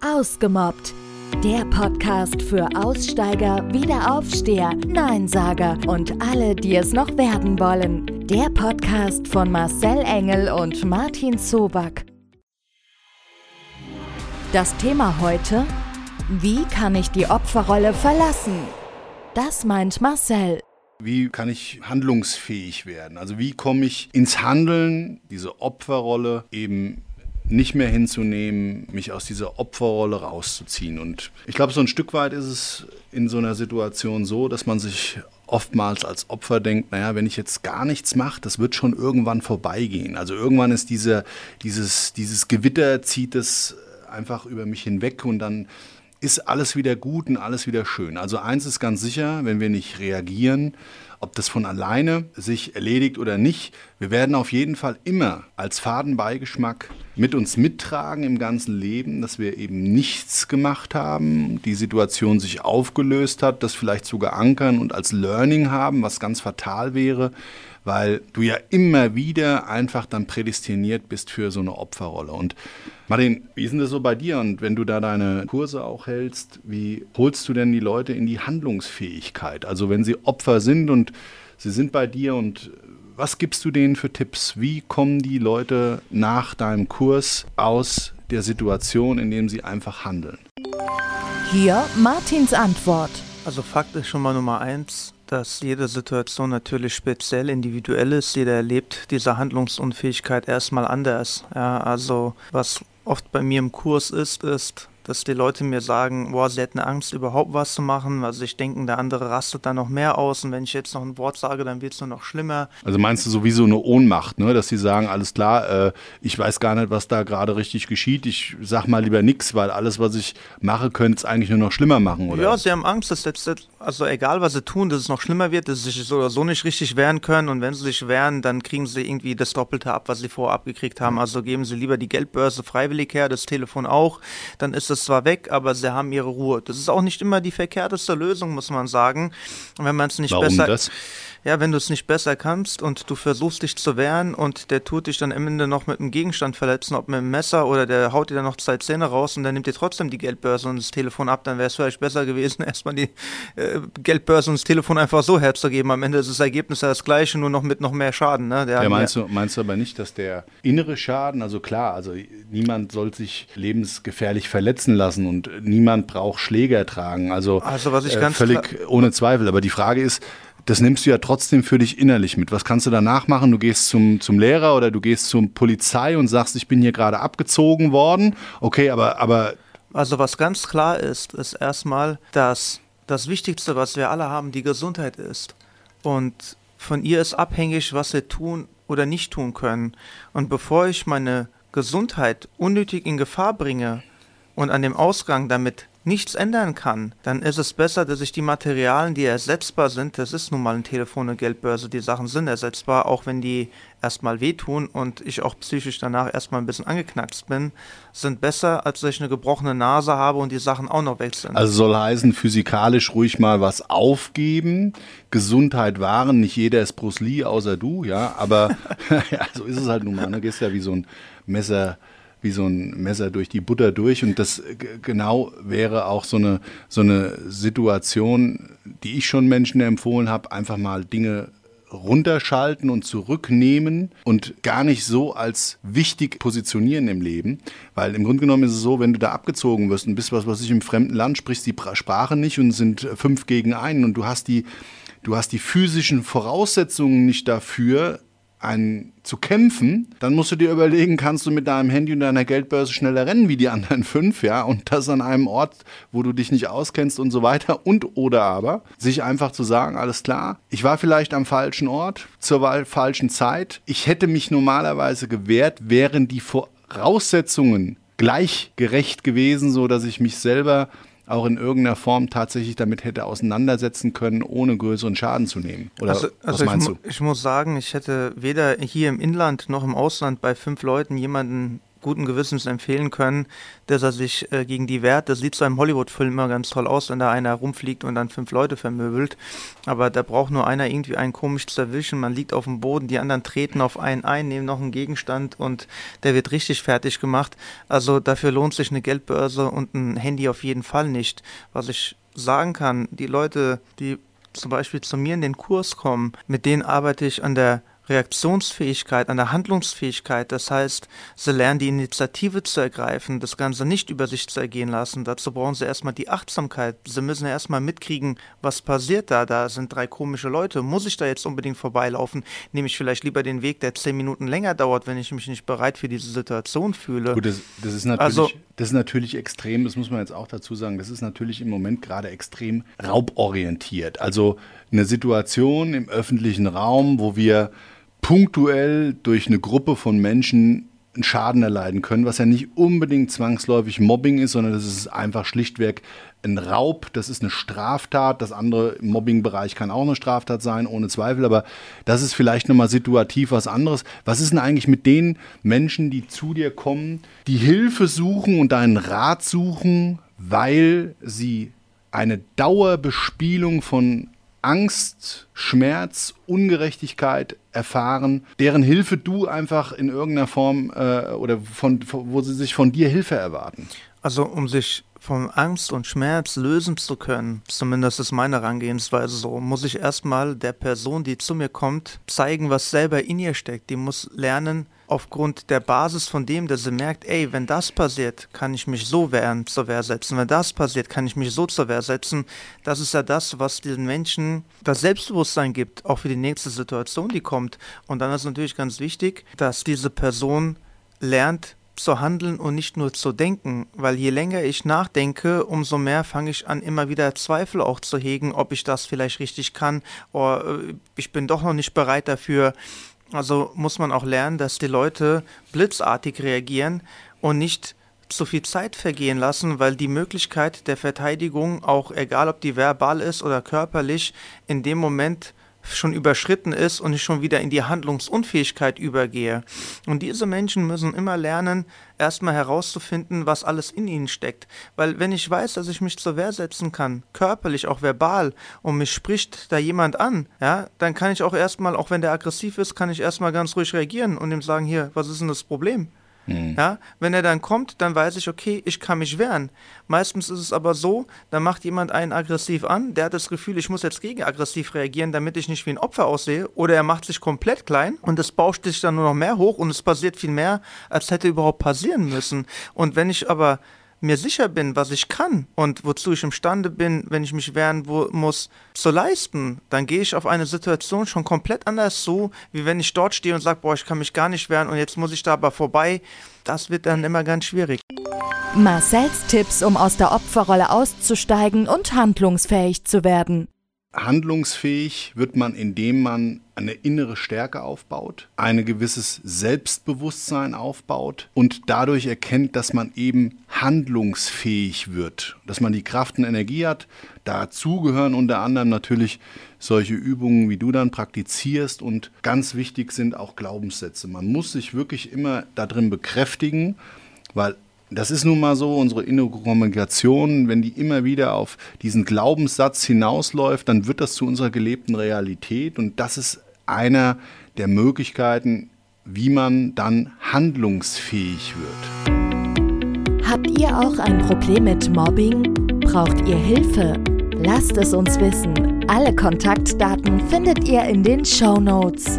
Ausgemobbt. Der Podcast für Aussteiger, Wiederaufsteher, Neinsager und alle, die es noch werden wollen. Der Podcast von Marcel Engel und Martin Zoback. Das Thema heute: Wie kann ich die Opferrolle verlassen? Das meint Marcel. Wie kann ich handlungsfähig werden? Also wie komme ich ins Handeln, diese Opferrolle eben nicht mehr hinzunehmen, mich aus dieser Opferrolle rauszuziehen. Und ich glaube, so ein Stück weit ist es in so einer Situation so, dass man sich oftmals als Opfer denkt, naja, wenn ich jetzt gar nichts mache, das wird schon irgendwann vorbeigehen. Also irgendwann ist diese, dieses, dieses Gewitter, zieht es einfach über mich hinweg und dann ist alles wieder gut und alles wieder schön. Also eins ist ganz sicher, wenn wir nicht reagieren, ob das von alleine sich erledigt oder nicht, wir werden auf jeden Fall immer als Fadenbeigeschmack mit uns mittragen im ganzen Leben, dass wir eben nichts gemacht haben, die Situation sich aufgelöst hat, das vielleicht sogar ankern und als Learning haben, was ganz fatal wäre, weil du ja immer wieder einfach dann prädestiniert bist für so eine Opferrolle. Und Martin, wie ist denn das so bei dir? Und wenn du da deine Kurse auch hältst, wie holst du denn die Leute in die Handlungsfähigkeit? Also wenn sie Opfer sind und sie sind bei dir und was gibst du denen für Tipps? Wie kommen die Leute nach deinem Kurs aus der Situation, in dem sie einfach handeln? Hier Martins Antwort. Also Fakt ist schon mal Nummer eins, dass jede Situation natürlich speziell individuell ist. Jeder erlebt diese Handlungsunfähigkeit erstmal anders. Ja, also was oft bei mir im Kurs ist, ist, dass die Leute mir sagen, boah, sie hätten Angst, überhaupt was zu machen, weil sie sich denken, der andere rastet da noch mehr aus und wenn ich jetzt noch ein Wort sage, dann wird es nur noch schlimmer. Also meinst du sowieso eine Ohnmacht, ne? dass sie sagen, alles klar, äh, ich weiß gar nicht, was da gerade richtig geschieht, ich sag mal lieber nichts, weil alles, was ich mache, könnte es eigentlich nur noch schlimmer machen, oder? Ja, sie haben Angst, dass jetzt, also egal was sie tun, dass es noch schlimmer wird, dass sie sich so oder so nicht richtig wehren können und wenn sie sich wehren, dann kriegen sie irgendwie das Doppelte ab, was sie vorher abgekriegt haben. Also geben sie lieber die Geldbörse freiwillig her, das Telefon auch, dann ist es zwar weg, aber sie haben ihre Ruhe. Das ist auch nicht immer die verkehrteste Lösung, muss man sagen. Wenn man es nicht Warum besser. das? Ja, wenn du es nicht besser kannst und du versuchst dich zu wehren und der tut dich dann am Ende noch mit einem Gegenstand verletzen, ob mit einem Messer oder der haut dir dann noch zwei Zähne raus und dann nimmt dir trotzdem die Geldbörse und das Telefon ab, dann wäre es vielleicht besser gewesen, erstmal die äh, Geldbörse und das Telefon einfach so herzugeben. Am Ende ist das Ergebnis ja das gleiche, nur noch mit noch mehr Schaden. Ne? Der Ja, meinst, du, meinst du aber nicht, dass der innere Schaden, also klar, also niemand soll sich lebensgefährlich verletzen lassen und niemand braucht Schläger tragen, also, Also, was ich äh, ganz völlig ohne Zweifel. Aber die Frage ist, das nimmst du ja trotzdem für dich innerlich mit. Was kannst du danach machen? Du gehst zum, zum Lehrer oder du gehst zur Polizei und sagst, ich bin hier gerade abgezogen worden. Okay, aber, aber Also was ganz klar ist, ist erstmal, dass das Wichtigste, was wir alle haben, die Gesundheit ist. Und von ihr ist abhängig, was wir tun oder nicht tun können. Und bevor ich meine Gesundheit unnötig in Gefahr bringe und an dem Ausgang damit nichts ändern kann, dann ist es besser, dass ich die Materialien, die ersetzbar sind, das ist nun mal ein Telefon, eine Geldbörse, die Sachen sind ersetzbar, auch wenn die erstmal wehtun und ich auch psychisch danach erstmal ein bisschen angeknackst bin, sind besser, als dass ich eine gebrochene Nase habe und die Sachen auch noch sind. Also soll heißen, physikalisch ruhig mal was aufgeben, Gesundheit wahren, nicht jeder ist Bruce Lee, außer du, ja, aber ja, so ist es halt nun mal, ne? gehst ja wie so ein Messer, wie so ein Messer durch die Butter durch und das g- genau wäre auch so eine, so eine Situation, die ich schon Menschen empfohlen habe, einfach mal Dinge runterschalten und zurücknehmen und gar nicht so als wichtig positionieren im Leben. Weil im Grunde genommen ist es so, wenn du da abgezogen wirst und bist, was weiß ich, im fremden Land, sprichst die Pra- Sprache nicht und sind fünf gegen einen und du hast die, du hast die physischen Voraussetzungen nicht dafür, ein, zu kämpfen, dann musst du dir überlegen, kannst du mit deinem Handy und deiner Geldbörse schneller rennen wie die anderen fünf, ja, und das an einem Ort, wo du dich nicht auskennst und so weiter. Und oder aber, sich einfach zu sagen, alles klar, ich war vielleicht am falschen Ort, zur falschen Zeit, ich hätte mich normalerweise gewehrt, wären die Voraussetzungen gleichgerecht gewesen, so dass ich mich selber auch in irgendeiner Form tatsächlich damit hätte auseinandersetzen können, ohne größeren Schaden zu nehmen. Oder also, was also meinst ich, du? ich muss sagen, ich hätte weder hier im Inland noch im Ausland bei fünf Leuten jemanden guten Gewissens empfehlen können, dass er sich äh, gegen die wehrt. Das sieht so im Hollywood-Film immer ganz toll aus, wenn da einer rumfliegt und dann fünf Leute vermöbelt. Aber da braucht nur einer irgendwie einen komisch zu erwischen. Man liegt auf dem Boden, die anderen treten auf einen ein, nehmen noch einen Gegenstand und der wird richtig fertig gemacht. Also dafür lohnt sich eine Geldbörse und ein Handy auf jeden Fall nicht. Was ich sagen kann, die Leute, die zum Beispiel zu mir in den Kurs kommen, mit denen arbeite ich an der Reaktionsfähigkeit, an der Handlungsfähigkeit. Das heißt, sie lernen die Initiative zu ergreifen, das Ganze nicht über sich zu ergehen lassen. Dazu brauchen sie erstmal die Achtsamkeit. Sie müssen erstmal mitkriegen, was passiert da. Da sind drei komische Leute. Muss ich da jetzt unbedingt vorbeilaufen? Nehme ich vielleicht lieber den Weg, der zehn Minuten länger dauert, wenn ich mich nicht bereit für diese Situation fühle? Gut, das, das ist natürlich, also, das ist natürlich extrem, das muss man jetzt auch dazu sagen, das ist natürlich im Moment gerade extrem rauborientiert. Also eine Situation im öffentlichen Raum, wo wir punktuell durch eine Gruppe von Menschen einen Schaden erleiden können, was ja nicht unbedingt zwangsläufig Mobbing ist, sondern das ist einfach schlichtweg ein Raub, das ist eine Straftat. Das andere im Mobbingbereich kann auch eine Straftat sein, ohne Zweifel, aber das ist vielleicht nochmal situativ was anderes. Was ist denn eigentlich mit den Menschen, die zu dir kommen, die Hilfe suchen und deinen Rat suchen, weil sie eine Dauerbespielung von Angst, Schmerz, Ungerechtigkeit erfahren, deren Hilfe du einfach in irgendeiner Form äh, oder von, wo sie sich von dir Hilfe erwarten? Also um sich von Angst und Schmerz lösen zu können, zumindest ist meine Herangehensweise so, muss ich erstmal der Person, die zu mir kommt, zeigen, was selber in ihr steckt. Die muss lernen, aufgrund der Basis von dem, dass sie merkt, ey, wenn das passiert, kann ich mich so wehren, zur Wehr setzen. Wenn das passiert, kann ich mich so zur Wehr setzen. Das ist ja das, was diesen Menschen das Selbstbewusstsein gibt, auch für die nächste Situation, die kommt. Und dann ist natürlich ganz wichtig, dass diese Person lernt, zu handeln und nicht nur zu denken, weil je länger ich nachdenke, umso mehr fange ich an, immer wieder Zweifel auch zu hegen, ob ich das vielleicht richtig kann oder äh, ich bin doch noch nicht bereit dafür. Also muss man auch lernen, dass die Leute blitzartig reagieren und nicht zu viel Zeit vergehen lassen, weil die Möglichkeit der Verteidigung, auch egal ob die verbal ist oder körperlich, in dem Moment schon überschritten ist und ich schon wieder in die Handlungsunfähigkeit übergehe. Und diese Menschen müssen immer lernen, erstmal herauszufinden, was alles in ihnen steckt. Weil wenn ich weiß, dass ich mich zur Wehr setzen kann, körperlich, auch verbal, und mich spricht da jemand an, ja, dann kann ich auch erstmal, auch wenn der aggressiv ist, kann ich erstmal ganz ruhig reagieren und ihm sagen, hier, was ist denn das Problem? Mhm. Ja, wenn er dann kommt, dann weiß ich, okay, ich kann mich wehren. Meistens ist es aber so, dann macht jemand einen aggressiv an, der hat das Gefühl, ich muss jetzt gegen aggressiv reagieren, damit ich nicht wie ein Opfer aussehe, oder er macht sich komplett klein und es bauscht sich dann nur noch mehr hoch und es passiert viel mehr, als hätte überhaupt passieren müssen. Und wenn ich aber mir sicher bin, was ich kann und wozu ich imstande bin, wenn ich mich wehren muss, zu leisten, dann gehe ich auf eine Situation schon komplett anders so, wie wenn ich dort stehe und sage, boah, ich kann mich gar nicht wehren und jetzt muss ich da aber vorbei. Das wird dann immer ganz schwierig. Marcells Tipps, um aus der Opferrolle auszusteigen und handlungsfähig zu werden. Handlungsfähig wird man, indem man eine innere Stärke aufbaut, ein gewisses Selbstbewusstsein aufbaut und dadurch erkennt, dass man eben handlungsfähig wird, dass man die Kraft und Energie hat. Dazu gehören unter anderem natürlich solche Übungen, wie du dann praktizierst und ganz wichtig sind auch Glaubenssätze. Man muss sich wirklich immer darin bekräftigen, weil das ist nun mal so, unsere innere Kommunikation, wenn die immer wieder auf diesen Glaubenssatz hinausläuft, dann wird das zu unserer gelebten Realität und das ist einer der Möglichkeiten, wie man dann handlungsfähig wird. Habt ihr auch ein Problem mit Mobbing? Braucht ihr Hilfe? Lasst es uns wissen. Alle Kontaktdaten findet ihr in den Show Notes.